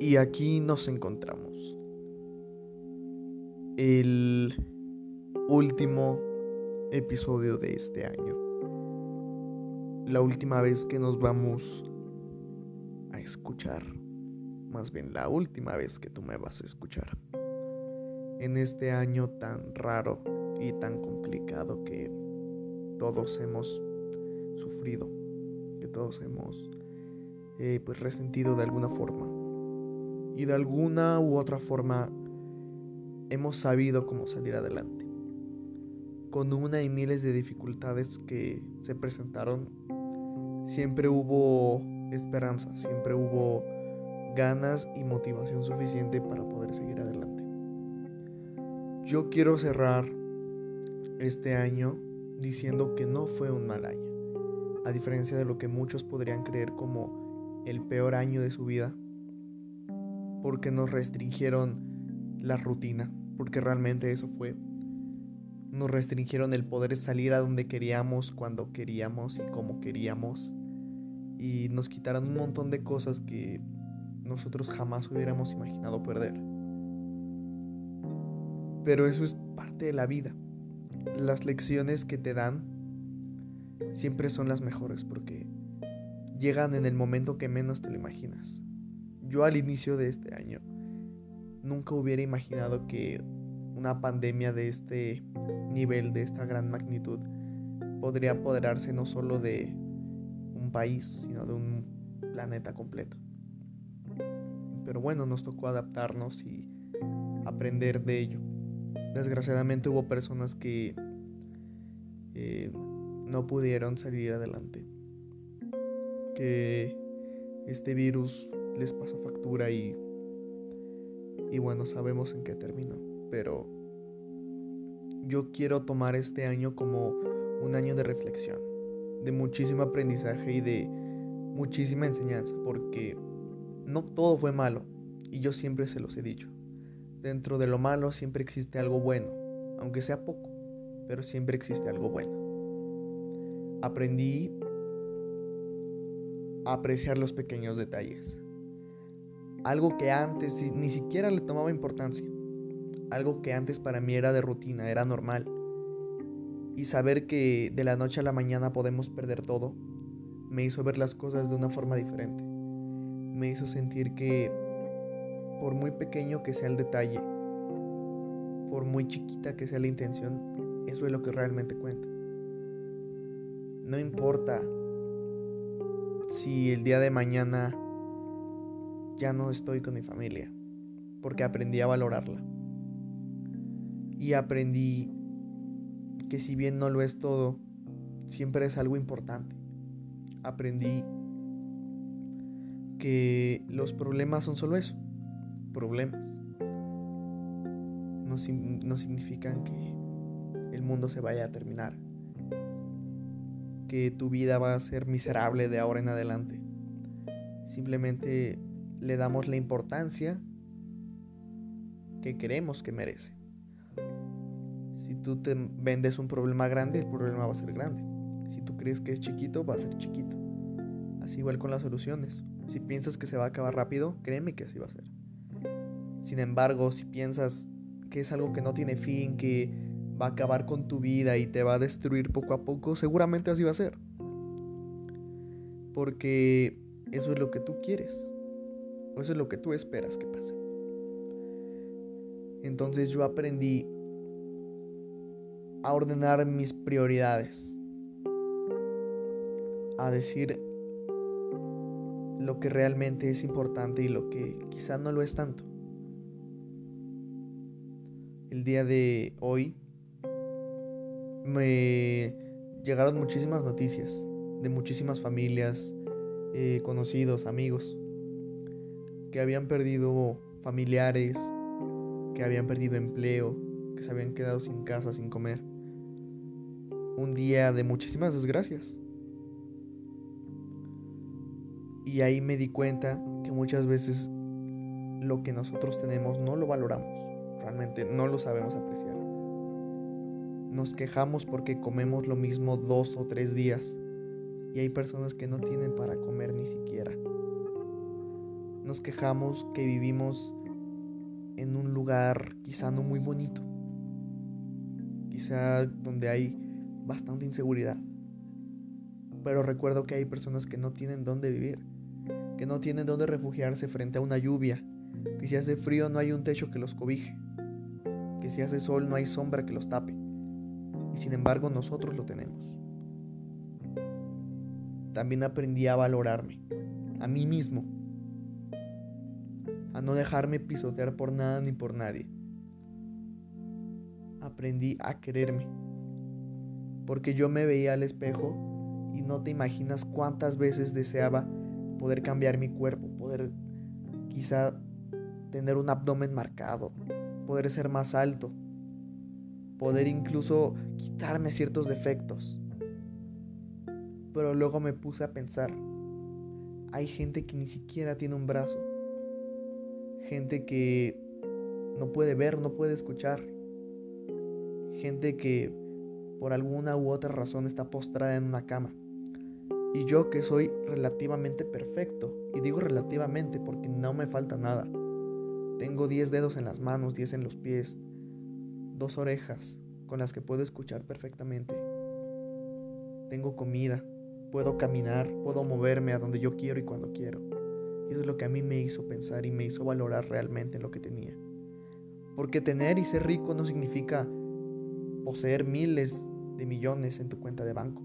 Y aquí nos encontramos. El último episodio de este año. La última vez que nos vamos a escuchar. Más bien la última vez que tú me vas a escuchar. En este año tan raro y tan complicado que todos hemos sufrido. Que todos hemos eh, pues resentido de alguna forma y de alguna u otra forma hemos sabido cómo salir adelante. Con una y miles de dificultades que se presentaron, siempre hubo esperanza, siempre hubo ganas y motivación suficiente para poder seguir adelante. Yo quiero cerrar este año diciendo que no fue un mal año, a diferencia de lo que muchos podrían creer como el peor año de su vida porque nos restringieron la rutina, porque realmente eso fue. Nos restringieron el poder salir a donde queríamos, cuando queríamos y como queríamos. Y nos quitaron un montón de cosas que nosotros jamás hubiéramos imaginado perder. Pero eso es parte de la vida. Las lecciones que te dan siempre son las mejores porque llegan en el momento que menos te lo imaginas. Yo al inicio de este año nunca hubiera imaginado que una pandemia de este nivel, de esta gran magnitud, podría apoderarse no solo de un país, sino de un planeta completo. Pero bueno, nos tocó adaptarnos y aprender de ello. Desgraciadamente hubo personas que eh, no pudieron salir adelante. Que este virus les pasó factura y, y bueno, sabemos en qué terminó. Pero yo quiero tomar este año como un año de reflexión, de muchísimo aprendizaje y de muchísima enseñanza, porque no todo fue malo, y yo siempre se los he dicho. Dentro de lo malo siempre existe algo bueno, aunque sea poco, pero siempre existe algo bueno. Aprendí a apreciar los pequeños detalles algo que antes ni siquiera le tomaba importancia. Algo que antes para mí era de rutina, era normal. Y saber que de la noche a la mañana podemos perder todo, me hizo ver las cosas de una forma diferente. Me hizo sentir que por muy pequeño que sea el detalle, por muy chiquita que sea la intención, eso es lo que realmente cuenta. No importa si el día de mañana ya no estoy con mi familia, porque aprendí a valorarla. Y aprendí que si bien no lo es todo, siempre es algo importante. Aprendí que los problemas son solo eso, problemas. No, no significan que el mundo se vaya a terminar, que tu vida va a ser miserable de ahora en adelante. Simplemente le damos la importancia que creemos que merece. Si tú te vendes un problema grande, el problema va a ser grande. Si tú crees que es chiquito, va a ser chiquito. Así igual con las soluciones. Si piensas que se va a acabar rápido, créeme que así va a ser. Sin embargo, si piensas que es algo que no tiene fin, que va a acabar con tu vida y te va a destruir poco a poco, seguramente así va a ser. Porque eso es lo que tú quieres eso es lo que tú esperas que pase. Entonces yo aprendí a ordenar mis prioridades, a decir lo que realmente es importante y lo que quizá no lo es tanto. El día de hoy me llegaron muchísimas noticias de muchísimas familias, eh, conocidos, amigos, que habían perdido familiares, que habían perdido empleo, que se habían quedado sin casa, sin comer. Un día de muchísimas desgracias. Y ahí me di cuenta que muchas veces lo que nosotros tenemos no lo valoramos, realmente no lo sabemos apreciar. Nos quejamos porque comemos lo mismo dos o tres días y hay personas que no tienen para comer ni siquiera. Nos quejamos que vivimos en un lugar quizá no muy bonito, quizá donde hay bastante inseguridad. Pero recuerdo que hay personas que no tienen dónde vivir, que no tienen dónde refugiarse frente a una lluvia, que si hace frío no hay un techo que los cobije, que si hace sol no hay sombra que los tape. Y sin embargo nosotros lo tenemos. También aprendí a valorarme, a mí mismo, a no dejarme pisotear por nada ni por nadie. Aprendí a quererme, porque yo me veía al espejo y no te imaginas cuántas veces deseaba poder cambiar mi cuerpo, poder quizá tener un abdomen marcado, poder ser más alto, poder incluso quitarme ciertos defectos. Pero luego me puse a pensar, hay gente que ni siquiera tiene un brazo, gente que no puede ver, no puede escuchar, gente que por alguna u otra razón está postrada en una cama. Y yo que soy relativamente perfecto, y digo relativamente porque no me falta nada. Tengo 10 dedos en las manos, 10 en los pies, dos orejas con las que puedo escuchar perfectamente. Tengo comida, puedo caminar, puedo moverme a donde yo quiero y cuando quiero. Y eso es lo que a mí me hizo pensar y me hizo valorar realmente lo que tenía. Porque tener y ser rico no significa poseer miles de millones en tu cuenta de banco.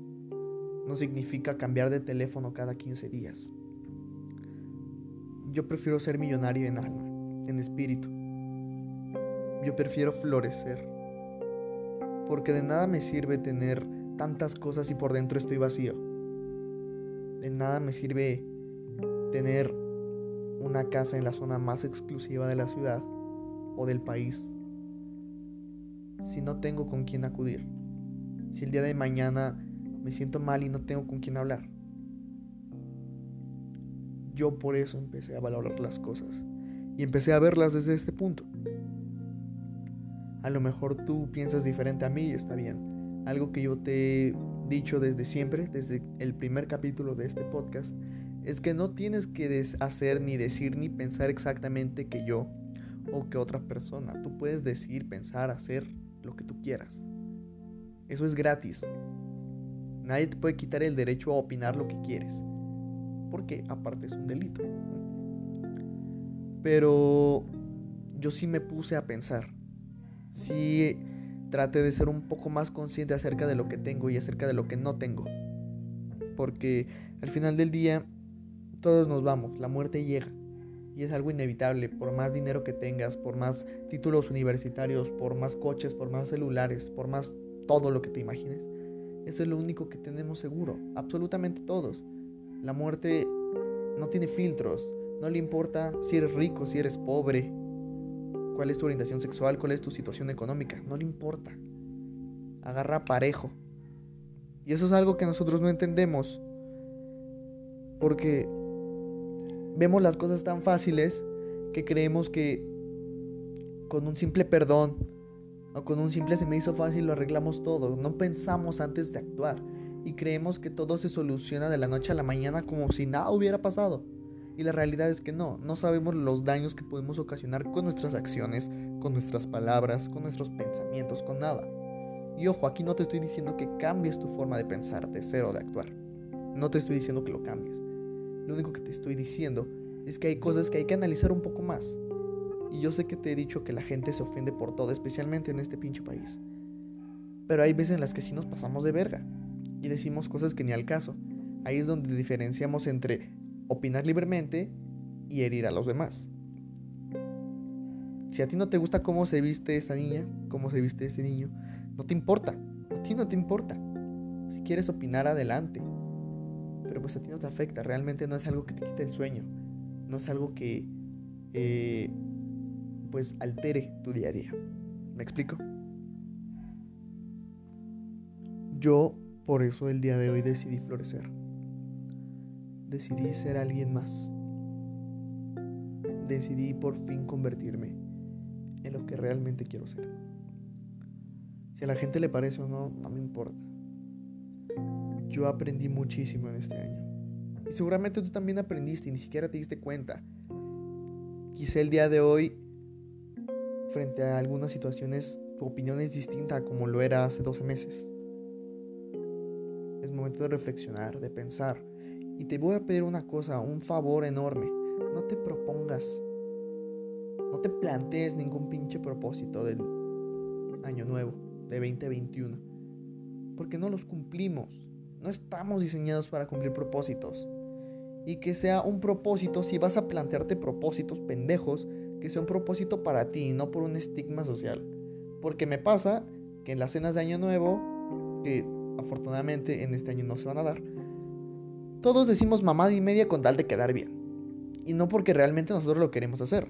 No significa cambiar de teléfono cada 15 días. Yo prefiero ser millonario en alma, en espíritu. Yo prefiero florecer. Porque de nada me sirve tener tantas cosas y por dentro estoy vacío. De nada me sirve tener una casa en la zona más exclusiva de la ciudad o del país si no tengo con quién acudir? Si el día de mañana me siento mal y no tengo con quién hablar. Yo por eso empecé a valorar las cosas y empecé a verlas desde este punto. A lo mejor tú piensas diferente a mí y está bien. Algo que yo te he dicho desde siempre, desde el primer capítulo de este podcast, es que no tienes que hacer ni decir ni pensar exactamente que yo o que otra persona. Tú puedes decir, pensar, hacer lo que tú quieras. Eso es gratis. Nadie te puede quitar el derecho a opinar lo que quieres. Porque aparte es un delito. Pero yo sí me puse a pensar. Sí traté de ser un poco más consciente acerca de lo que tengo y acerca de lo que no tengo. Porque al final del día todos nos vamos, la muerte llega y es algo inevitable, por más dinero que tengas, por más títulos universitarios, por más coches, por más celulares, por más todo lo que te imagines. Eso es lo único que tenemos seguro, absolutamente todos. La muerte no tiene filtros, no le importa si eres rico, si eres pobre, cuál es tu orientación sexual, cuál es tu situación económica, no le importa. Agarra parejo. Y eso es algo que nosotros no entendemos. Porque vemos las cosas tan fáciles que creemos que con un simple perdón o con un simple se me hizo fácil lo arreglamos todo. No pensamos antes de actuar y creemos que todo se soluciona de la noche a la mañana como si nada hubiera pasado. Y la realidad es que no, no sabemos los daños que podemos ocasionar con nuestras acciones, con nuestras palabras, con nuestros pensamientos, con nada. Y ojo, aquí no te estoy diciendo que cambies tu forma de pensar, de ser o de actuar. No te estoy diciendo que lo cambies. Lo único que te estoy diciendo es que hay cosas que hay que analizar un poco más. Y yo sé que te he dicho que la gente se ofende por todo, especialmente en este pinche país. Pero hay veces en las que sí nos pasamos de verga y decimos cosas que ni al caso. Ahí es donde diferenciamos entre opinar libremente y herir a los demás. Si a ti no te gusta cómo se viste esta niña, cómo se viste este niño, no te importa. A ti no te importa. Si quieres opinar, adelante pero pues a ti no te afecta, realmente no es algo que te quite el sueño, no es algo que eh, pues altere tu día a día. ¿Me explico? Yo por eso el día de hoy decidí florecer. Decidí ser alguien más. Decidí por fin convertirme en lo que realmente quiero ser. Si a la gente le parece o no, no me importa yo aprendí muchísimo en este año. Y seguramente tú también aprendiste y ni siquiera te diste cuenta. quizá el día de hoy, frente a algunas situaciones, tu opinión es distinta como lo era hace 12 meses. Es momento de reflexionar, de pensar. Y te voy a pedir una cosa, un favor enorme. No te propongas, no te plantees ningún pinche propósito del año nuevo, de 2021. Porque no los cumplimos. No estamos diseñados para cumplir propósitos. Y que sea un propósito, si vas a plantearte propósitos pendejos, que sea un propósito para ti, no por un estigma social. Porque me pasa que en las cenas de Año Nuevo, que afortunadamente en este año no se van a dar, todos decimos mamada y media con tal de quedar bien. Y no porque realmente nosotros lo queremos hacer.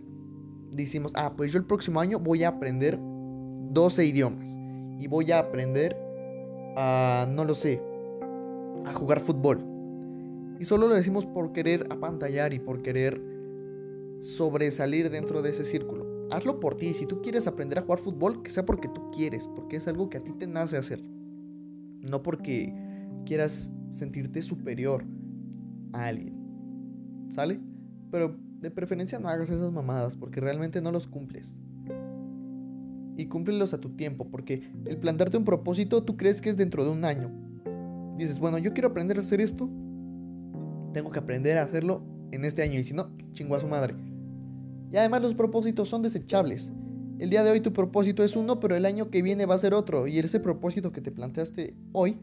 Decimos, ah, pues yo el próximo año voy a aprender 12 idiomas. Y voy a aprender a, no lo sé, a jugar fútbol. Y solo lo decimos por querer apantallar y por querer sobresalir dentro de ese círculo. Hazlo por ti. Si tú quieres aprender a jugar fútbol, que sea porque tú quieres, porque es algo que a ti te nace hacer. No porque quieras sentirte superior a alguien. ¿Sale? Pero de preferencia no hagas esas mamadas porque realmente no los cumples. Y cúmplelos a tu tiempo, porque el plantarte un propósito tú crees que es dentro de un año, dices, bueno, yo quiero aprender a hacer esto, tengo que aprender a hacerlo en este año y si no, chingo a su madre. Y además los propósitos son desechables. El día de hoy tu propósito es uno, pero el año que viene va a ser otro. Y ese propósito que te planteaste hoy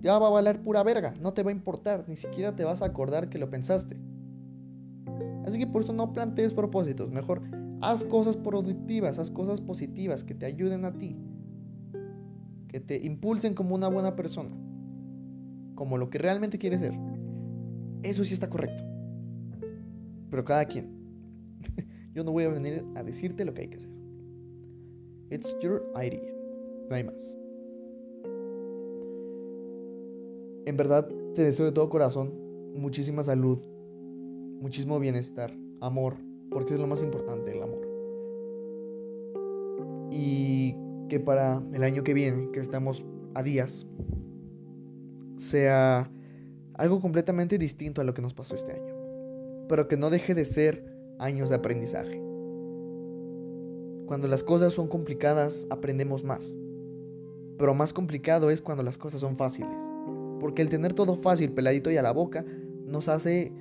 ya va a valer pura verga. No te va a importar, ni siquiera te vas a acordar que lo pensaste. Así que por eso no plantees propósitos. Mejor haz cosas productivas, haz cosas positivas que te ayuden a ti. Que te impulsen como una buena persona como lo que realmente quieres ser, eso sí está correcto. Pero cada quien. Yo no voy a venir a decirte lo que hay que hacer. It's your idea. No hay más. En verdad, te deseo de todo corazón muchísima salud, muchísimo bienestar, amor, porque es lo más importante, el amor. Y que para el año que viene, que estamos a días, sea algo completamente distinto a lo que nos pasó este año, pero que no deje de ser años de aprendizaje. Cuando las cosas son complicadas, aprendemos más. Pero más complicado es cuando las cosas son fáciles. Porque el tener todo fácil, peladito y a la boca, nos hace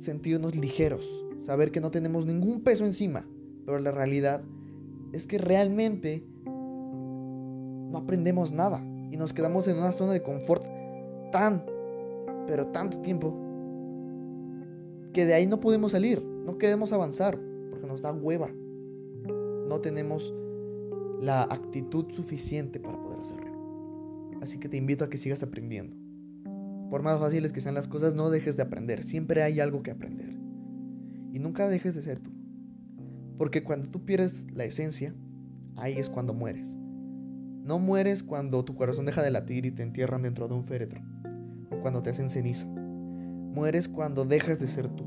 sentirnos ligeros. Saber que no tenemos ningún peso encima. Pero la realidad es que realmente no aprendemos nada y nos quedamos en una zona de confort tan, pero tanto tiempo que de ahí no podemos salir, no queremos avanzar porque nos da hueva. No tenemos la actitud suficiente para poder hacerlo. Así que te invito a que sigas aprendiendo. Por más fáciles que sean las cosas, no dejes de aprender. Siempre hay algo que aprender. Y nunca dejes de ser tú. Porque cuando tú pierdes la esencia, ahí es cuando mueres. No mueres cuando tu corazón deja de latir y te entierran dentro de un féretro, o cuando te hacen ceniza. Mueres cuando dejas de ser tú.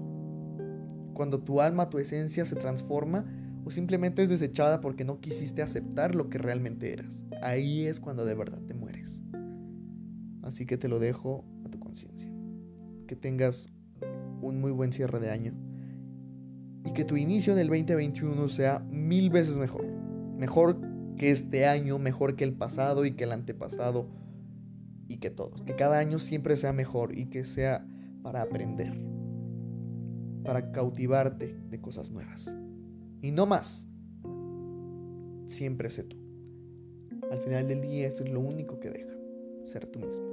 Cuando tu alma, tu esencia se transforma o simplemente es desechada porque no quisiste aceptar lo que realmente eras. Ahí es cuando de verdad te mueres. Así que te lo dejo a tu conciencia. Que tengas un muy buen cierre de año y que tu inicio del 2021 sea mil veces mejor. Mejor que este año mejor que el pasado y que el antepasado y que todos. Que cada año siempre sea mejor y que sea para aprender, para cautivarte de cosas nuevas. Y no más. Siempre sé tú. Al final del día eso es lo único que deja, ser tú mismo.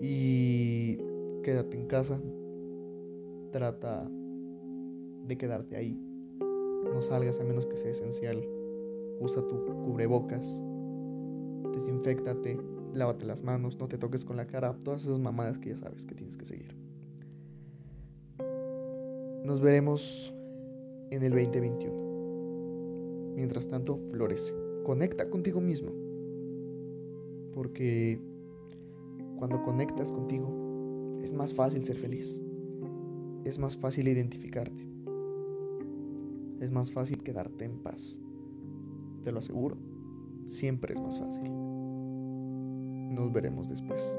Y quédate en casa. Trata de quedarte ahí. No salgas a menos que sea esencial usa tu cubrebocas, desinfectate, lávate las manos, no te toques con la cara, todas esas mamadas que ya sabes que tienes que seguir. Nos veremos en el 2021. Mientras tanto, florece. Conecta contigo mismo. Porque cuando conectas contigo, es más fácil ser feliz. Es más fácil identificarte. Es más fácil quedarte en paz te lo aseguro, siempre es más fácil. Nos veremos después.